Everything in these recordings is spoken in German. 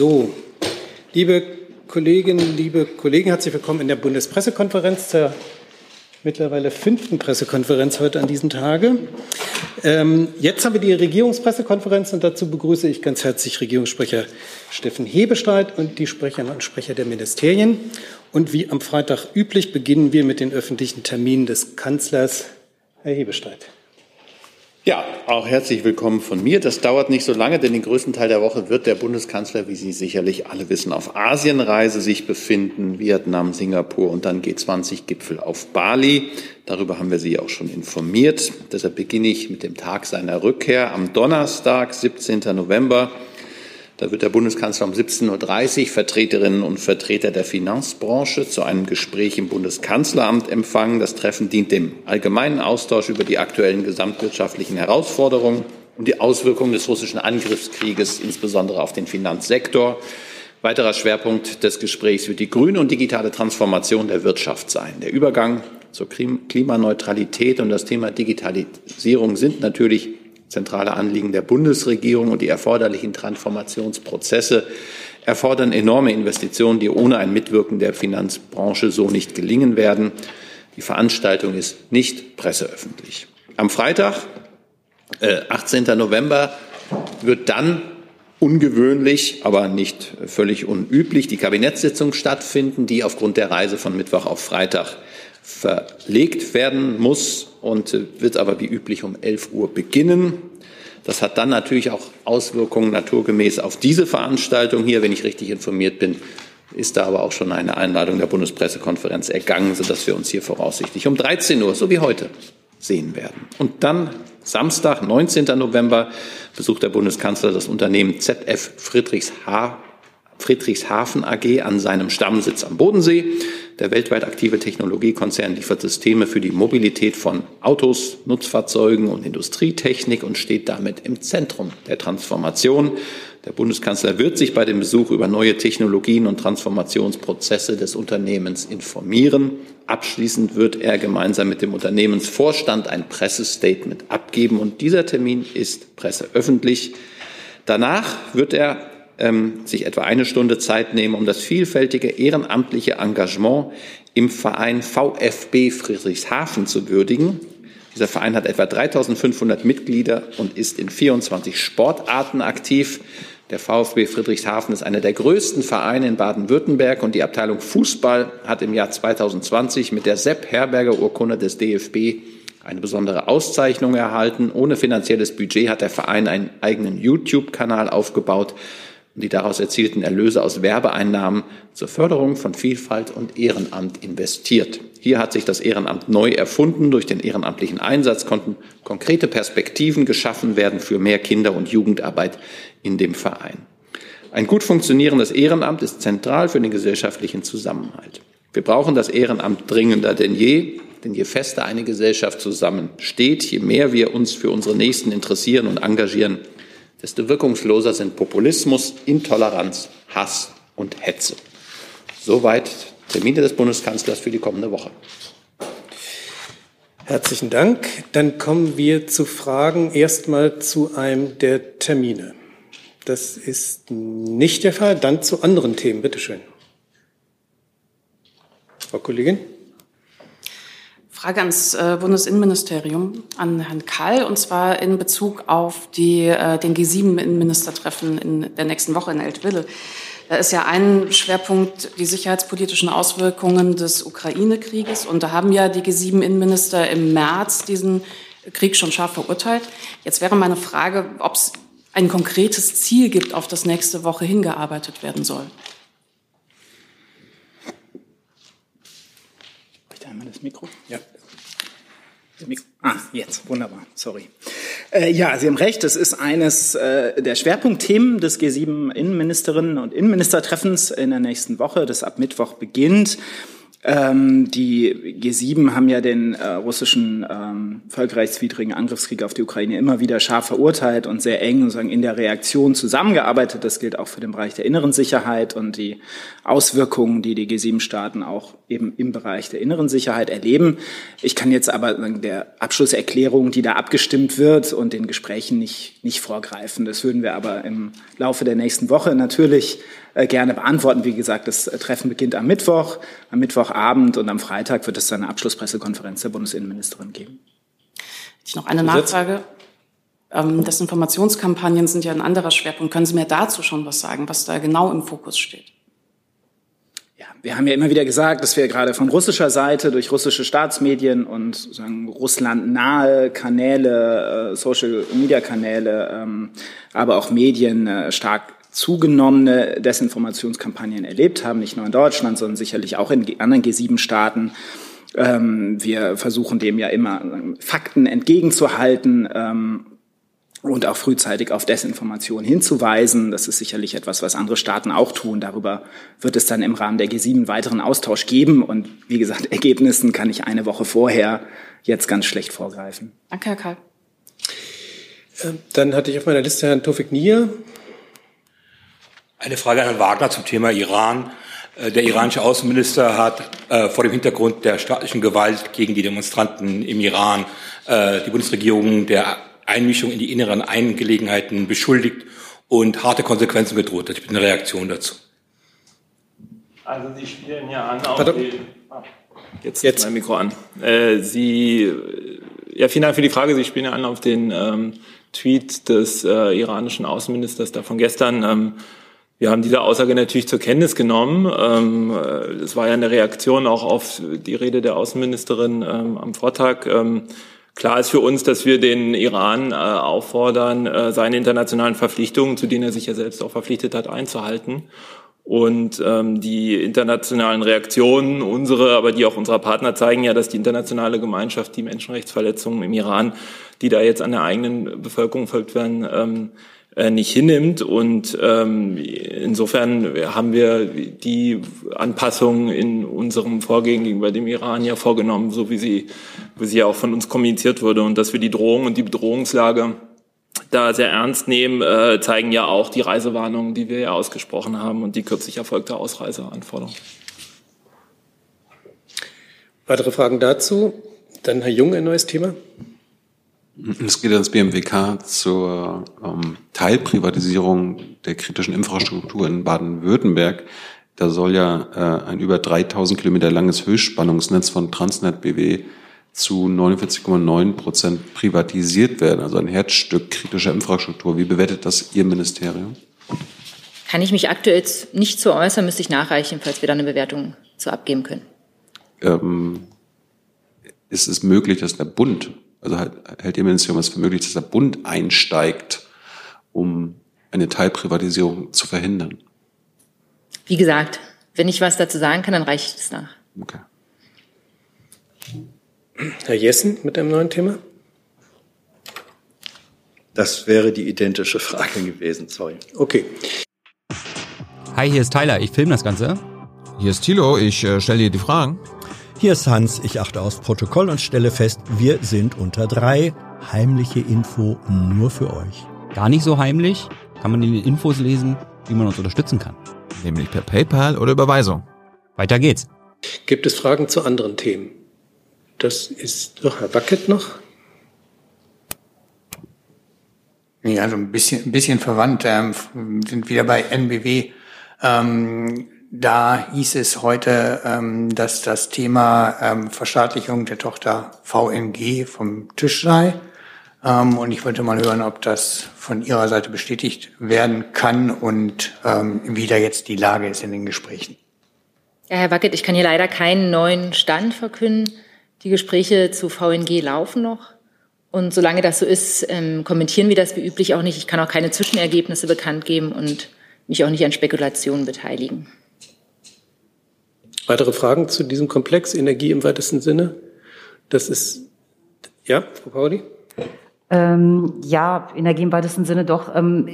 So, liebe Kolleginnen, liebe Kollegen, herzlich willkommen in der Bundespressekonferenz zur mittlerweile fünften Pressekonferenz heute an diesem Tage. Ähm, jetzt haben wir die Regierungspressekonferenz und dazu begrüße ich ganz herzlich Regierungssprecher Steffen Hebestreit und die Sprecherinnen und Sprecher der Ministerien. Und wie am Freitag üblich beginnen wir mit den öffentlichen Terminen des Kanzlers. Herr Hebestreit. Ja, auch herzlich willkommen von mir. Das dauert nicht so lange, denn den größten Teil der Woche wird der Bundeskanzler, wie Sie sicherlich alle wissen, auf Asienreise sich befinden, Vietnam, Singapur und dann G20-Gipfel auf Bali. Darüber haben wir Sie auch schon informiert. Deshalb beginne ich mit dem Tag seiner Rückkehr am Donnerstag, 17. November. Da wird der Bundeskanzler um 17.30 Uhr Vertreterinnen und Vertreter der Finanzbranche zu einem Gespräch im Bundeskanzleramt empfangen. Das Treffen dient dem allgemeinen Austausch über die aktuellen gesamtwirtschaftlichen Herausforderungen und die Auswirkungen des russischen Angriffskrieges, insbesondere auf den Finanzsektor. Weiterer Schwerpunkt des Gesprächs wird die grüne und digitale Transformation der Wirtschaft sein. Der Übergang zur Klimaneutralität und das Thema Digitalisierung sind natürlich zentrale Anliegen der Bundesregierung und die erforderlichen Transformationsprozesse erfordern enorme Investitionen, die ohne ein Mitwirken der Finanzbranche so nicht gelingen werden. Die Veranstaltung ist nicht presseöffentlich. Am Freitag, äh, 18. November, wird dann ungewöhnlich, aber nicht völlig unüblich die Kabinettssitzung stattfinden, die aufgrund der Reise von Mittwoch auf Freitag verlegt werden muss und wird aber wie üblich um 11 Uhr beginnen. Das hat dann natürlich auch Auswirkungen naturgemäß auf diese Veranstaltung hier. Wenn ich richtig informiert bin, ist da aber auch schon eine Einladung der Bundespressekonferenz ergangen, sodass wir uns hier voraussichtlich um 13 Uhr, so wie heute, sehen werden. Und dann Samstag, 19. November, besucht der Bundeskanzler das Unternehmen ZF Friedrichshafen Friedrichshafen AG an seinem Stammsitz am Bodensee. Der weltweit aktive Technologiekonzern liefert Systeme für die Mobilität von Autos, Nutzfahrzeugen und Industrietechnik und steht damit im Zentrum der Transformation. Der Bundeskanzler wird sich bei dem Besuch über neue Technologien und Transformationsprozesse des Unternehmens informieren. Abschließend wird er gemeinsam mit dem Unternehmensvorstand ein Pressestatement abgeben und dieser Termin ist presseöffentlich. Danach wird er ähm, sich etwa eine Stunde Zeit nehmen, um das vielfältige ehrenamtliche Engagement im Verein VfB Friedrichshafen zu würdigen. Dieser Verein hat etwa 3500 Mitglieder und ist in 24 Sportarten aktiv. Der VfB Friedrichshafen ist einer der größten Vereine in Baden-Württemberg und die Abteilung Fußball hat im Jahr 2020 mit der Sepp Herberger Urkunde des DFB eine besondere Auszeichnung erhalten. Ohne finanzielles Budget hat der Verein einen eigenen YouTube-Kanal aufgebaut und die daraus erzielten Erlöse aus Werbeeinnahmen zur Förderung von Vielfalt und Ehrenamt investiert. Hier hat sich das Ehrenamt neu erfunden. Durch den ehrenamtlichen Einsatz konnten konkrete Perspektiven geschaffen werden für mehr Kinder- und Jugendarbeit in dem Verein. Ein gut funktionierendes Ehrenamt ist zentral für den gesellschaftlichen Zusammenhalt. Wir brauchen das Ehrenamt dringender denn je, denn je fester eine Gesellschaft zusammensteht, je mehr wir uns für unsere Nächsten interessieren und engagieren, desto wirkungsloser sind Populismus, Intoleranz, Hass und Hetze. Soweit Termine des Bundeskanzlers für die kommende Woche. Herzlichen Dank. Dann kommen wir zu Fragen erstmal zu einem der Termine. Das ist nicht der Fall. Dann zu anderen Themen. Bitte schön. Frau Kollegin. Frage ans äh, Bundesinnenministerium, an Herrn Kall, und zwar in Bezug auf die, äh, den G7-Innenministertreffen in der nächsten Woche in Eltville. Da ist ja ein Schwerpunkt die sicherheitspolitischen Auswirkungen des Ukraine-Krieges. Und da haben ja die G7-Innenminister im März diesen Krieg schon scharf verurteilt. Jetzt wäre meine Frage, ob es ein konkretes Ziel gibt, auf das nächste Woche hingearbeitet werden soll. Einmal das Mikro. Ja. Ah, jetzt, wunderbar, sorry. Äh, ja, Sie haben recht, es ist eines äh, der Schwerpunktthemen des G7 Innenministerinnen und Innenministertreffens in der nächsten Woche, das ab Mittwoch beginnt. Ähm, die G7 haben ja den äh, russischen ähm, völkerrechtswidrigen Angriffskrieg auf die Ukraine immer wieder scharf verurteilt und sehr eng sozusagen in der Reaktion zusammengearbeitet. Das gilt auch für den Bereich der inneren Sicherheit und die Auswirkungen, die die G7-Staaten auch eben im Bereich der inneren Sicherheit erleben. Ich kann jetzt aber der Abschlusserklärung, die da abgestimmt wird und den Gesprächen nicht, nicht vorgreifen. Das würden wir aber im Laufe der nächsten Woche natürlich gerne beantworten. Wie gesagt, das Treffen beginnt am Mittwoch, am Mittwochabend und am Freitag wird es dann eine Abschlusspressekonferenz der Bundesinnenministerin geben. Ich noch eine Nachfrage. Ähm, Desinformationskampagnen sind ja ein anderer Schwerpunkt. Können Sie mir dazu schon was sagen, was da genau im Fokus steht? Ja, wir haben ja immer wieder gesagt, dass wir gerade von russischer Seite durch russische Staatsmedien und sagen Russland nahe Kanäle, äh, Social Media Kanäle, ähm, aber auch Medien äh, stark zugenommene Desinformationskampagnen erlebt haben, nicht nur in Deutschland, sondern sicherlich auch in anderen G7-Staaten. Ähm, wir versuchen dem ja immer Fakten entgegenzuhalten ähm, und auch frühzeitig auf Desinformation hinzuweisen. Das ist sicherlich etwas, was andere Staaten auch tun. Darüber wird es dann im Rahmen der G7 einen weiteren Austausch geben. Und wie gesagt, Ergebnissen kann ich eine Woche vorher jetzt ganz schlecht vorgreifen. Danke, Herr Karl. Äh, dann hatte ich auf meiner Liste Herrn Tofik Nier. Eine Frage an Herrn Wagner zum Thema Iran. Äh, der iranische Außenminister hat äh, vor dem Hintergrund der staatlichen Gewalt gegen die Demonstranten im Iran äh, die Bundesregierung der Einmischung in die inneren Angelegenheiten beschuldigt und harte Konsequenzen gedroht. Ich bin eine Reaktion dazu. Also Sie spielen ja an auf den, ah, jetzt, jetzt mein Mikro an. Sie, ja, vielen Dank für die Frage. Sie spielen ja an auf den ähm, Tweet des äh, iranischen Außenministers da von gestern. Ähm, wir haben diese Aussage natürlich zur Kenntnis genommen. Ähm, es war ja eine Reaktion auch auf die Rede der Außenministerin ähm, am Vortag. Ähm, klar ist für uns, dass wir den Iran äh, auffordern, äh, seine internationalen Verpflichtungen, zu denen er sich ja selbst auch verpflichtet hat, einzuhalten. Und die internationalen Reaktionen, unsere, aber die auch unserer Partner, zeigen ja, dass die internationale Gemeinschaft die Menschenrechtsverletzungen im Iran, die da jetzt an der eigenen Bevölkerung folgt werden, nicht hinnimmt. Und ähm, insofern haben wir die Anpassungen in unserem Vorgehen gegenüber dem Iran ja vorgenommen, so wie sie, wie sie ja auch von uns kommuniziert wurde. Und dass wir die Drohung und die Bedrohungslage da sehr ernst nehmen, äh, zeigen ja auch die Reisewarnungen, die wir ja ausgesprochen haben und die kürzlich erfolgte Ausreiseanforderung. Weitere Fragen dazu? Dann Herr Jung, ein neues Thema. Es geht ans BMWK zur ähm, Teilprivatisierung der kritischen Infrastruktur in Baden-Württemberg. Da soll ja äh, ein über 3000 Kilometer langes Höchstspannungsnetz von Transnet BW zu 49,9 Prozent privatisiert werden, also ein Herzstück kritischer Infrastruktur. Wie bewertet das Ihr Ministerium? Kann ich mich aktuell nicht zu äußern, müsste ich nachreichen, falls wir da eine Bewertung zu abgeben können. Ähm, ist es möglich, dass der Bund also hält Ihr Ministerium es für möglich, dass der Bund einsteigt, um eine Teilprivatisierung zu verhindern? Wie gesagt, wenn ich was dazu sagen kann, dann reiche ich es nach. Okay. Herr Jessen mit einem neuen Thema? Das wäre die identische Frage gewesen, sorry. Okay. Hi, hier ist Tyler, ich filme das Ganze. Hier ist Thilo, ich äh, stelle dir die Fragen. Hier ist Hans, ich achte aufs Protokoll und stelle fest, wir sind unter drei. Heimliche Info nur für euch. Gar nicht so heimlich, kann man in den Infos lesen, wie man uns unterstützen kann. Nämlich per PayPal oder Überweisung. Weiter geht's. Gibt es Fragen zu anderen Themen? Das ist doch Herr Bucket noch. Nee, also ein bisschen, ein bisschen verwandt. Ähm, sind wieder bei NBW. Ähm, da hieß es heute, ähm, dass das Thema ähm, Verstaatlichung der Tochter VNG vom Tisch sei. Ähm, und ich wollte mal hören, ob das von Ihrer Seite bestätigt werden kann und ähm, wie da jetzt die Lage ist in den Gesprächen. Ja, Herr Wackett, ich kann hier leider keinen neuen Stand verkünden. Die Gespräche zu VNG laufen noch. Und solange das so ist, ähm, kommentieren wir das wie üblich auch nicht. Ich kann auch keine Zwischenergebnisse bekannt geben und mich auch nicht an Spekulationen beteiligen. Weitere Fragen zu diesem Komplex Energie im weitesten Sinne? Das ist, ja, Frau Pauli? Ähm, ja, Energie im weitesten Sinne doch. Ähm,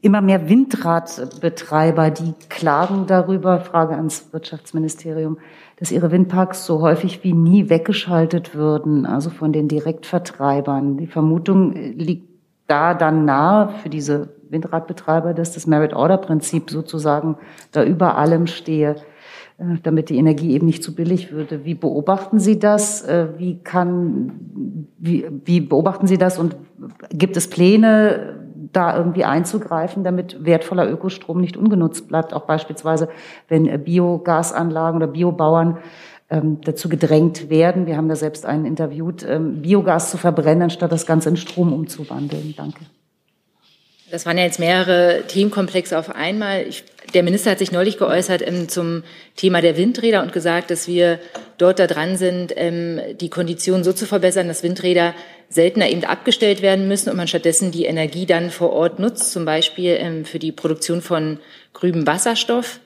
immer mehr Windradbetreiber, die klagen darüber, Frage ans Wirtschaftsministerium, dass ihre Windparks so häufig wie nie weggeschaltet würden, also von den Direktvertreibern. Die Vermutung liegt da dann nahe für diese Windradbetreiber, dass das Merit-Order-Prinzip sozusagen da über allem stehe, damit die Energie eben nicht zu billig würde. Wie beobachten Sie das? Äh, wie kann, wie, wie beobachten Sie das und gibt es Pläne, da irgendwie einzugreifen, damit wertvoller Ökostrom nicht ungenutzt bleibt. Auch beispielsweise, wenn äh, Biogasanlagen oder Biobauern ähm, dazu gedrängt werden, wir haben da selbst einen interviewt, ähm, Biogas zu verbrennen, anstatt das Ganze in Strom umzuwandeln. Danke. Das waren ja jetzt mehrere Themenkomplexe auf einmal. Ich, der Minister hat sich neulich geäußert ähm, zum Thema der Windräder und gesagt, dass wir dort da dran sind, ähm, die Konditionen so zu verbessern, dass Windräder seltener eben abgestellt werden müssen und man stattdessen die Energie dann vor Ort nutzt, zum Beispiel ähm, für die Produktion von grünem Wasserstoff.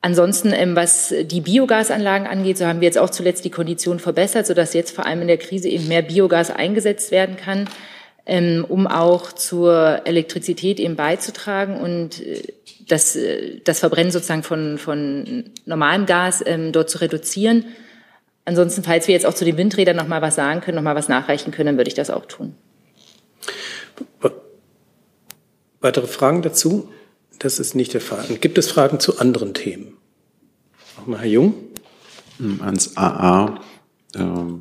Ansonsten, ähm, was die Biogasanlagen angeht, so haben wir jetzt auch zuletzt die Konditionen verbessert, sodass jetzt vor allem in der Krise eben mehr Biogas eingesetzt werden kann, ähm, um auch zur Elektrizität eben beizutragen und äh, das, äh, das Verbrennen sozusagen von, von normalem Gas ähm, dort zu reduzieren. Ansonsten, falls wir jetzt auch zu den Windrädern noch mal was sagen können, noch mal was nachreichen können, dann würde ich das auch tun. Weitere Fragen dazu? Das ist nicht der Fall. Und gibt es Fragen zu anderen Themen? Nochmal Herr Jung. Hm, ans AA. Ähm,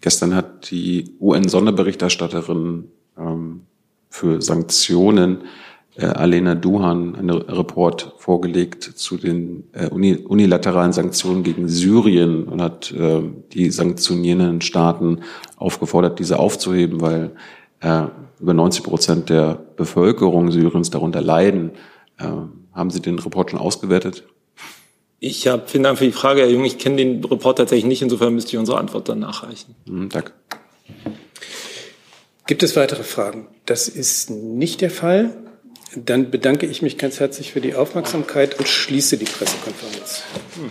gestern hat die UN-Sonderberichterstatterin ähm, für Sanktionen äh, Alena Duhan einen Report vorgelegt zu den äh, unilateralen Sanktionen gegen Syrien und hat äh, die sanktionierenden Staaten aufgefordert, diese aufzuheben, weil äh, über 90 Prozent der Bevölkerung Syriens darunter leiden. Äh, haben Sie den Report schon ausgewertet? Ich habe, vielen Dank für die Frage, Herr Jung. Ich kenne den Report tatsächlich nicht, insofern müsste ich unsere Antwort dann nachreichen. Mhm, danke. Gibt es weitere Fragen? Das ist nicht der Fall. Dann bedanke ich mich ganz herzlich für die Aufmerksamkeit und schließe die Pressekonferenz. Hm.